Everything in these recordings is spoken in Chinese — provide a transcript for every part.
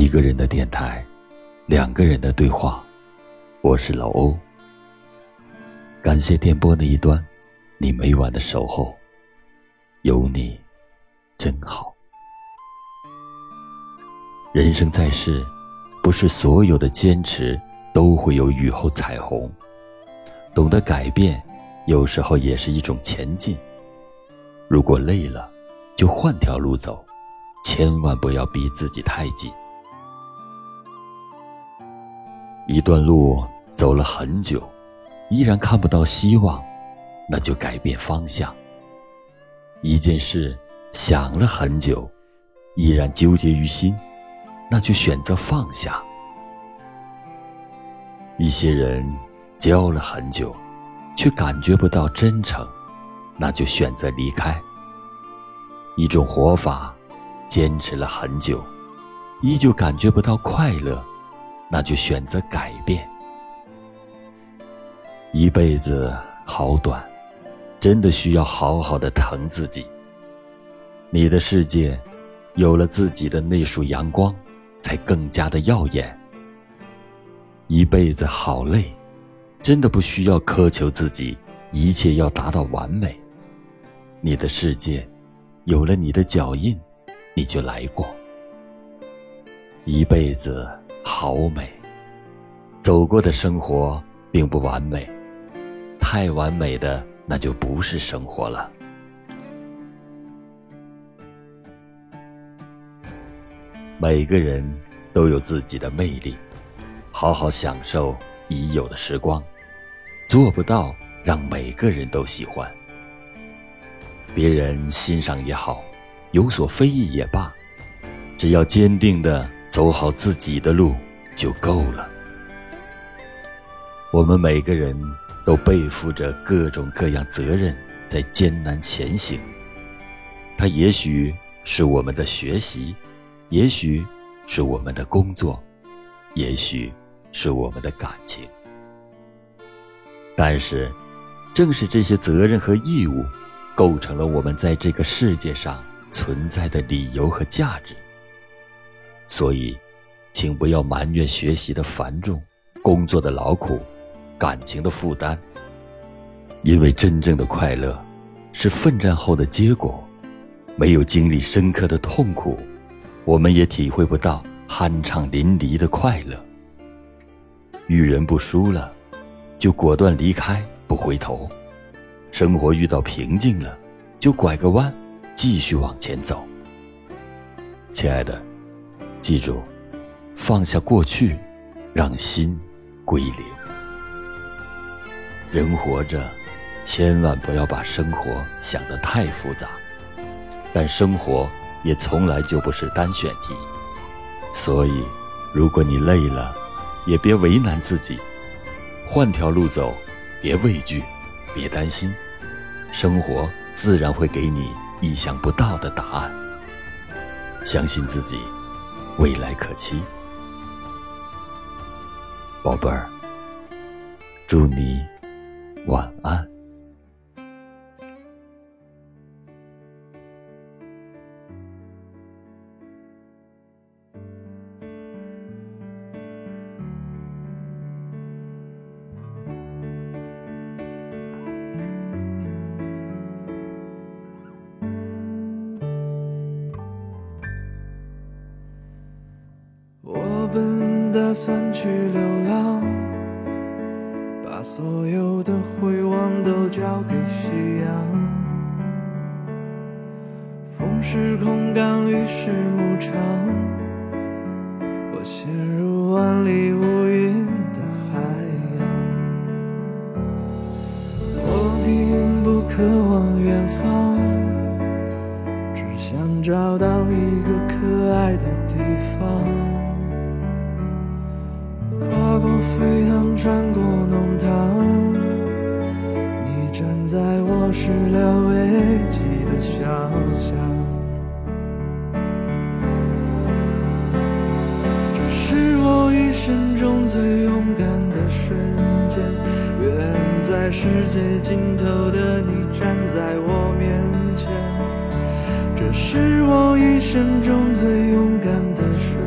一个人的电台，两个人的对话。我是老欧。感谢电波那一端，你每晚的守候。有你，真好。人生在世，不是所有的坚持都会有雨后彩虹。懂得改变，有时候也是一种前进。如果累了，就换条路走，千万不要逼自己太紧。一段路走了很久，依然看不到希望，那就改变方向。一件事想了很久，依然纠结于心，那就选择放下。一些人交了很久，却感觉不到真诚，那就选择离开。一种活法，坚持了很久，依旧感觉不到快乐。那就选择改变。一辈子好短，真的需要好好的疼自己。你的世界有了自己的那束阳光，才更加的耀眼。一辈子好累，真的不需要苛求自己，一切要达到完美。你的世界有了你的脚印，你就来过。一辈子。好美，走过的生活并不完美，太完美的那就不是生活了。每个人都有自己的魅力，好好享受已有的时光。做不到让每个人都喜欢，别人欣赏也好，有所非议也罢，只要坚定的。走好自己的路就够了。我们每个人都背负着各种各样责任，在艰难前行。它也许是我们的学习，也许是我们的工作，也许是我们的感情。但是，正是这些责任和义务，构成了我们在这个世界上存在的理由和价值。所以，请不要埋怨学习的繁重、工作的劳苦、感情的负担。因为真正的快乐，是奋战后的结果。没有经历深刻的痛苦，我们也体会不到酣畅淋漓的快乐。遇人不淑了，就果断离开，不回头；生活遇到瓶颈了，就拐个弯，继续往前走。亲爱的。记住，放下过去，让心归零。人活着，千万不要把生活想得太复杂，但生活也从来就不是单选题。所以，如果你累了，也别为难自己，换条路走，别畏惧，别担心，生活自然会给你意想不到的答案。相信自己。未来可期，宝贝儿，祝你晚安。打算去流浪，把所有的回望都交给夕阳。风是空港，雨是牧场，我陷入万里无云的海洋。我并不渴望远方，只想找到一个可爱的地方。飞航，穿过弄堂，你站在我始料未及的小巷。这是我一生中最勇敢的瞬间，远在世界尽头的你站在我面前。这是我一生中最勇敢的瞬。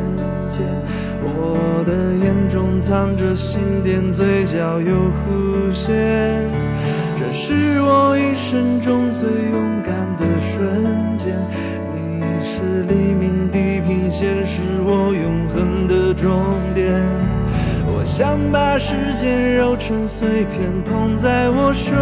我的眼中藏着心电，嘴角有弧线。这是我一生中最勇敢的瞬间。你是黎明地平线，是我永恒的终点。我想把时间揉成碎片，捧在我手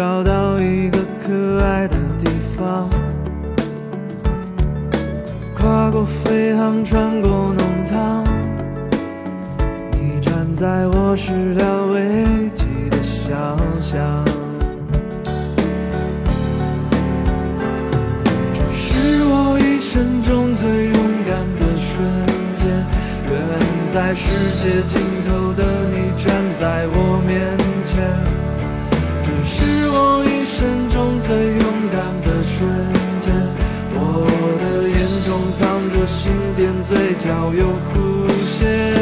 找到一个可爱的地方。跨过飞航，穿过弄堂，你站在我始料未及的想象。这是我一生中最勇敢的瞬间。远在世界尽头的你站在我面前，我的眼中藏着心电，嘴角有弧线。